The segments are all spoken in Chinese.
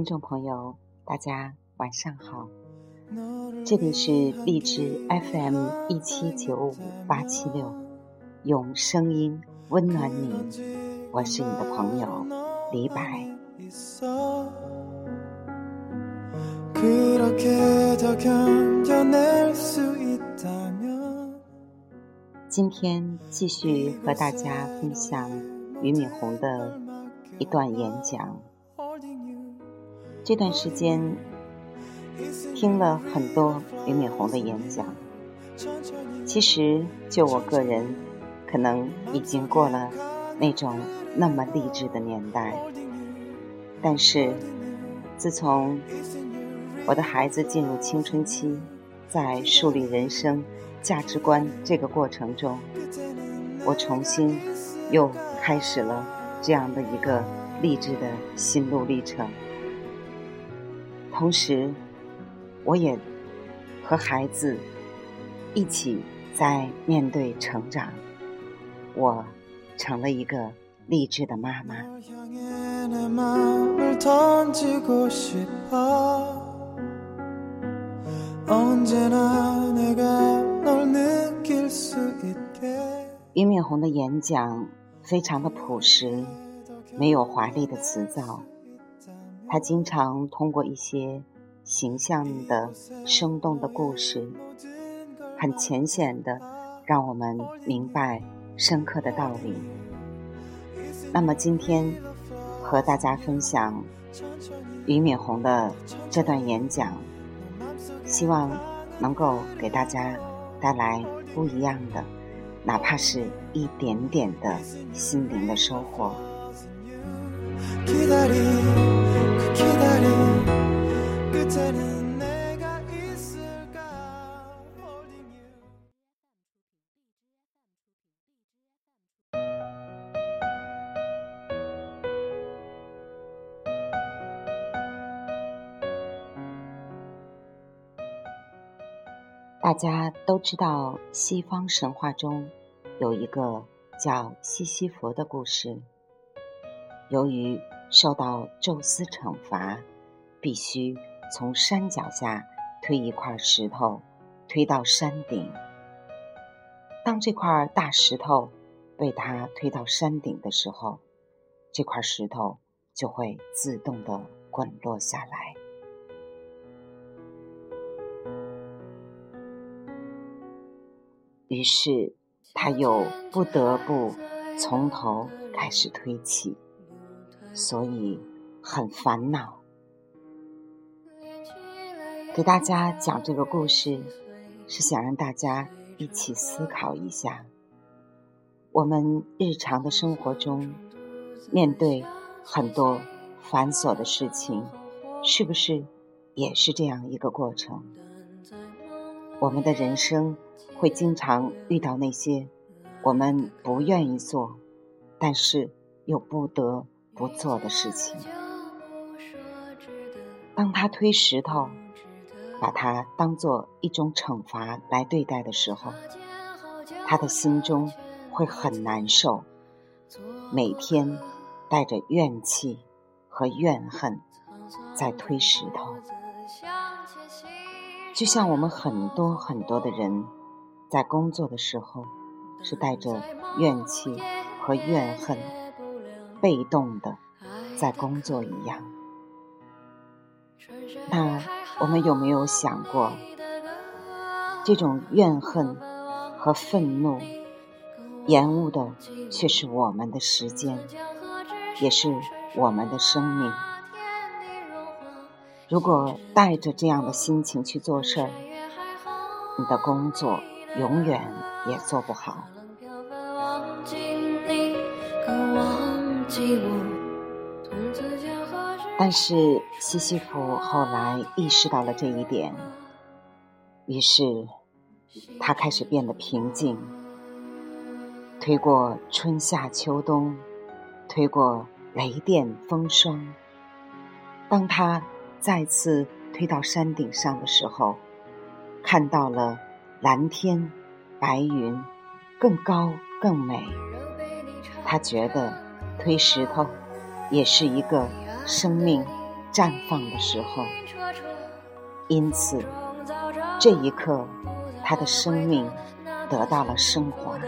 听众朋友，大家晚上好，这里是荔枝 FM 一七九五八七六，用声音温暖你，我是你的朋友李白。今天继续和大家分享俞敏洪的一段演讲。这段时间听了很多俞敏洪的演讲，其实就我个人，可能已经过了那种那么励志的年代。但是自从我的孩子进入青春期，在树立人生。价值观这个过程中，我重新又开始了这样的一个励志的心路历程。同时，我也和孩子一起在面对成长，我成了一个励志的妈妈。俞敏洪的演讲非常的朴实，没有华丽的辞藻。他经常通过一些形象的、生动的故事，很浅显的让我们明白深刻的道理。那么今天和大家分享俞敏洪的这段演讲，希望能够给大家带来不一样的。哪怕是一点点的心灵的收获。大家都知道，西方神话中有一个叫西西弗的故事。由于受到宙斯惩罚，必须从山脚下推一块石头，推到山顶。当这块大石头被他推到山顶的时候，这块石头就会自动的滚落下来。于是，他又不得不从头开始推起，所以很烦恼。给大家讲这个故事，是想让大家一起思考一下：我们日常的生活中，面对很多繁琐的事情，是不是也是这样一个过程？我们的人生。会经常遇到那些我们不愿意做，但是又不得不做的事情。当他推石头，把它当做一种惩罚来对待的时候，他的心中会很难受，每天带着怨气和怨恨在推石头，就像我们很多很多的人。在工作的时候，是带着怨气和怨恨，被动的在工作一样。那我们有没有想过，这种怨恨和愤怒，延误的却是我们的时间，也是我们的生命。如果带着这样的心情去做事儿，你的工作。永远也做不好。但是西西弗后来意识到了这一点，于是他开始变得平静，推过春夏秋冬，推过雷电风霜。当他再次推到山顶上的时候，看到了。蓝天，白云，更高更美。他觉得推石头也是一个生命绽放的时候。因此，这一刻，他的生命得到了升华。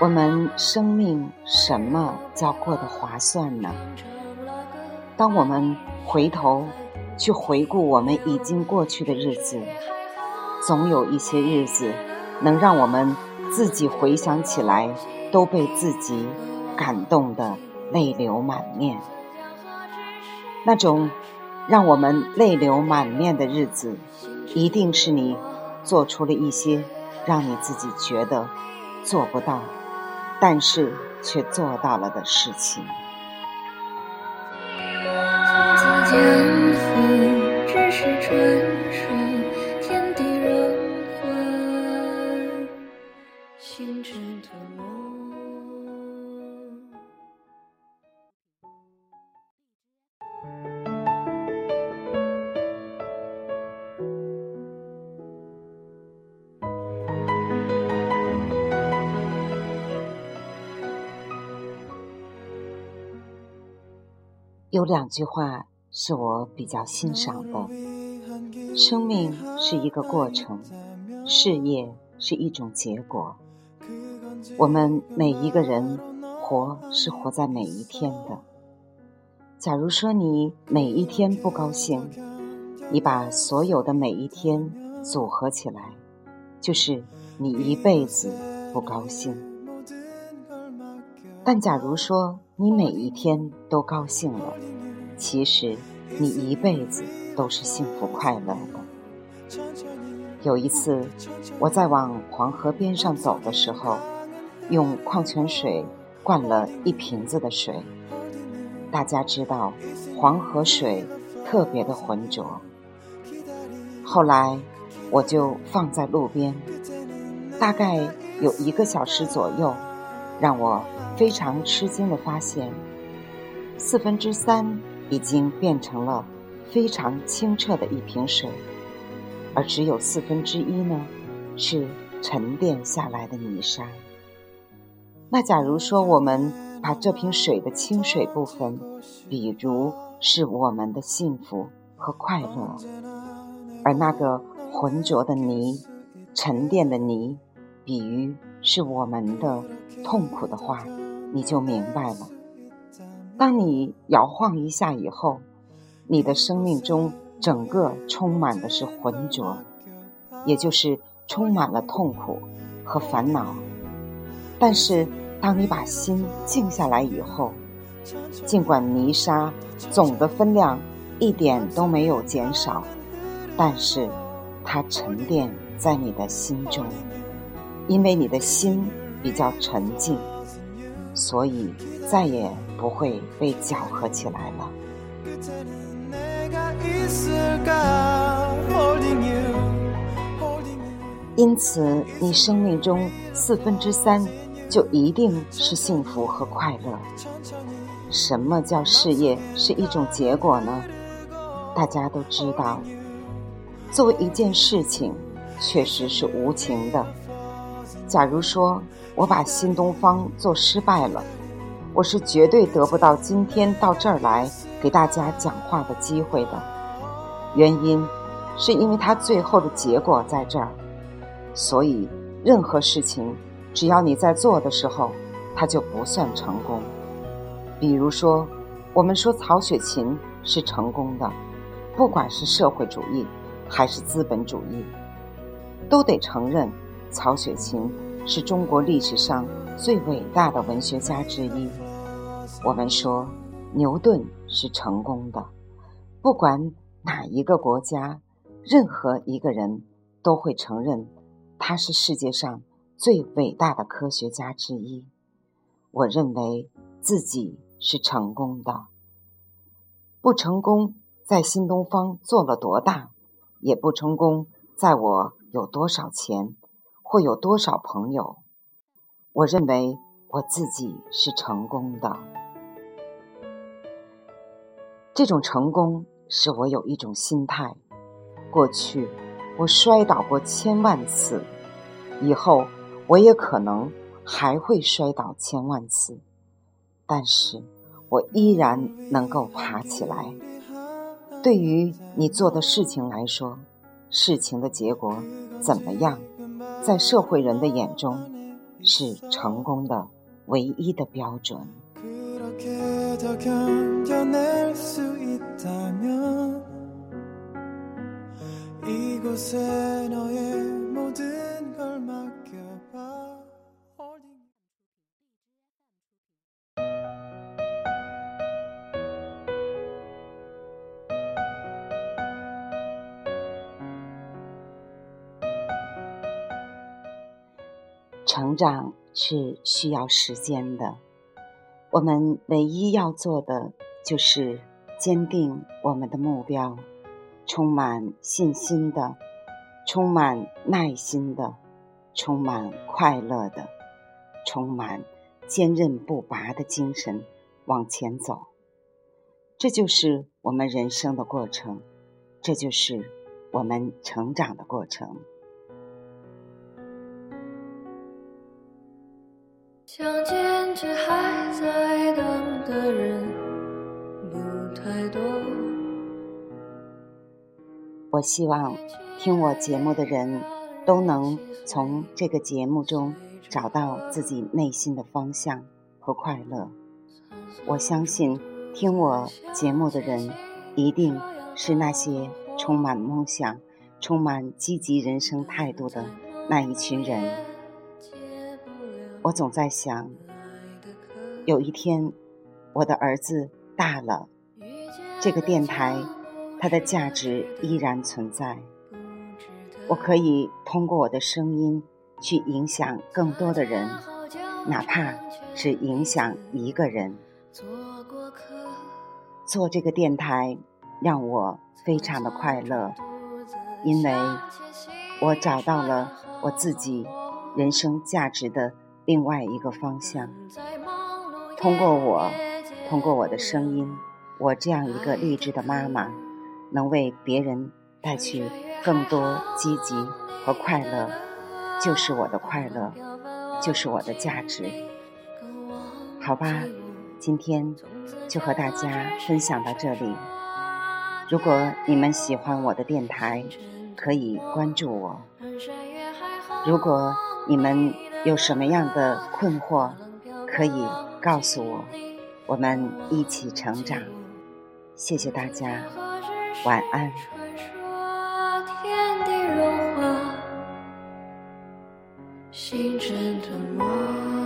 我们生命什么叫过得划算呢？当我们回头去回顾我们已经过去的日子，总有一些日子能让我们自己回想起来都被自己感动的泪流满面。那种让我们泪流满面的日子，一定是你做出了一些让你自己觉得做不到。但是却做到了的事情。有两句话是我比较欣赏的：生命是一个过程，事业是一种结果。我们每一个人活是活在每一天的。假如说你每一天不高兴，你把所有的每一天组合起来，就是你一辈子不高兴。但假如说，你每一天都高兴了，其实你一辈子都是幸福快乐的。有一次，我在往黄河边上走的时候，用矿泉水灌了一瓶子的水。大家知道，黄河水特别的浑浊。后来，我就放在路边，大概有一个小时左右，让我。非常吃惊的发现，四分之三已经变成了非常清澈的一瓶水，而只有四分之一呢是沉淀下来的泥沙。那假如说我们把这瓶水的清水部分，比如是我们的幸福和快乐，而那个浑浊的泥、沉淀的泥，比喻是我们的痛苦的话。你就明白了。当你摇晃一下以后，你的生命中整个充满的是浑浊，也就是充满了痛苦和烦恼。但是，当你把心静下来以后，尽管泥沙总的分量一点都没有减少，但是它沉淀在你的心中，因为你的心比较沉静。所以再也不会被搅和起来了。因此，你生命中四分之三就一定是幸福和快乐。什么叫事业是一种结果呢？大家都知道，作为一件事情，确实是无情的。假如说，我把新东方做失败了，我是绝对得不到今天到这儿来给大家讲话的机会的。原因是因为它最后的结果在这儿，所以任何事情只要你在做的时候，它就不算成功。比如说，我们说曹雪芹是成功的，不管是社会主义还是资本主义，都得承认。曹雪芹是中国历史上最伟大的文学家之一。我们说牛顿是成功的，不管哪一个国家，任何一个人都会承认他是世界上最伟大的科学家之一。我认为自己是成功的，不成功在新东方做了多大，也不成功在我有多少钱。会有多少朋友？我认为我自己是成功的。这种成功使我有一种心态：过去我摔倒过千万次，以后我也可能还会摔倒千万次，但是我依然能够爬起来。对于你做的事情来说，事情的结果怎么样，在社会人的眼中是成功的唯一的标准。成长是需要时间的，我们唯一要做的就是坚定我们的目标。充满信心的，充满耐心的，充满快乐的，充满坚韧不拔的精神往前走。这就是我们人生的过程，这就是我们成长的过程。相见之还在等的人不太多。我希望听我节目的人都能从这个节目中找到自己内心的方向和快乐。我相信听我节目的人一定是那些充满梦想、充满积极人生态度的那一群人。我总在想，有一天我的儿子大了，这个电台。它的价值依然存在。我可以通过我的声音去影响更多的人，哪怕是影响一个人。做这个电台让我非常的快乐，因为我找到了我自己人生价值的另外一个方向。通过我，通过我的声音，我这样一个励志的妈妈。能为别人带去更多积极和快乐，就是我的快乐，就是我的价值。好吧，今天就和大家分享到这里。如果你们喜欢我的电台，可以关注我。如果你们有什么样的困惑，可以告诉我，我们一起成长。谢谢大家。晚安。天地融化，星辰吞没。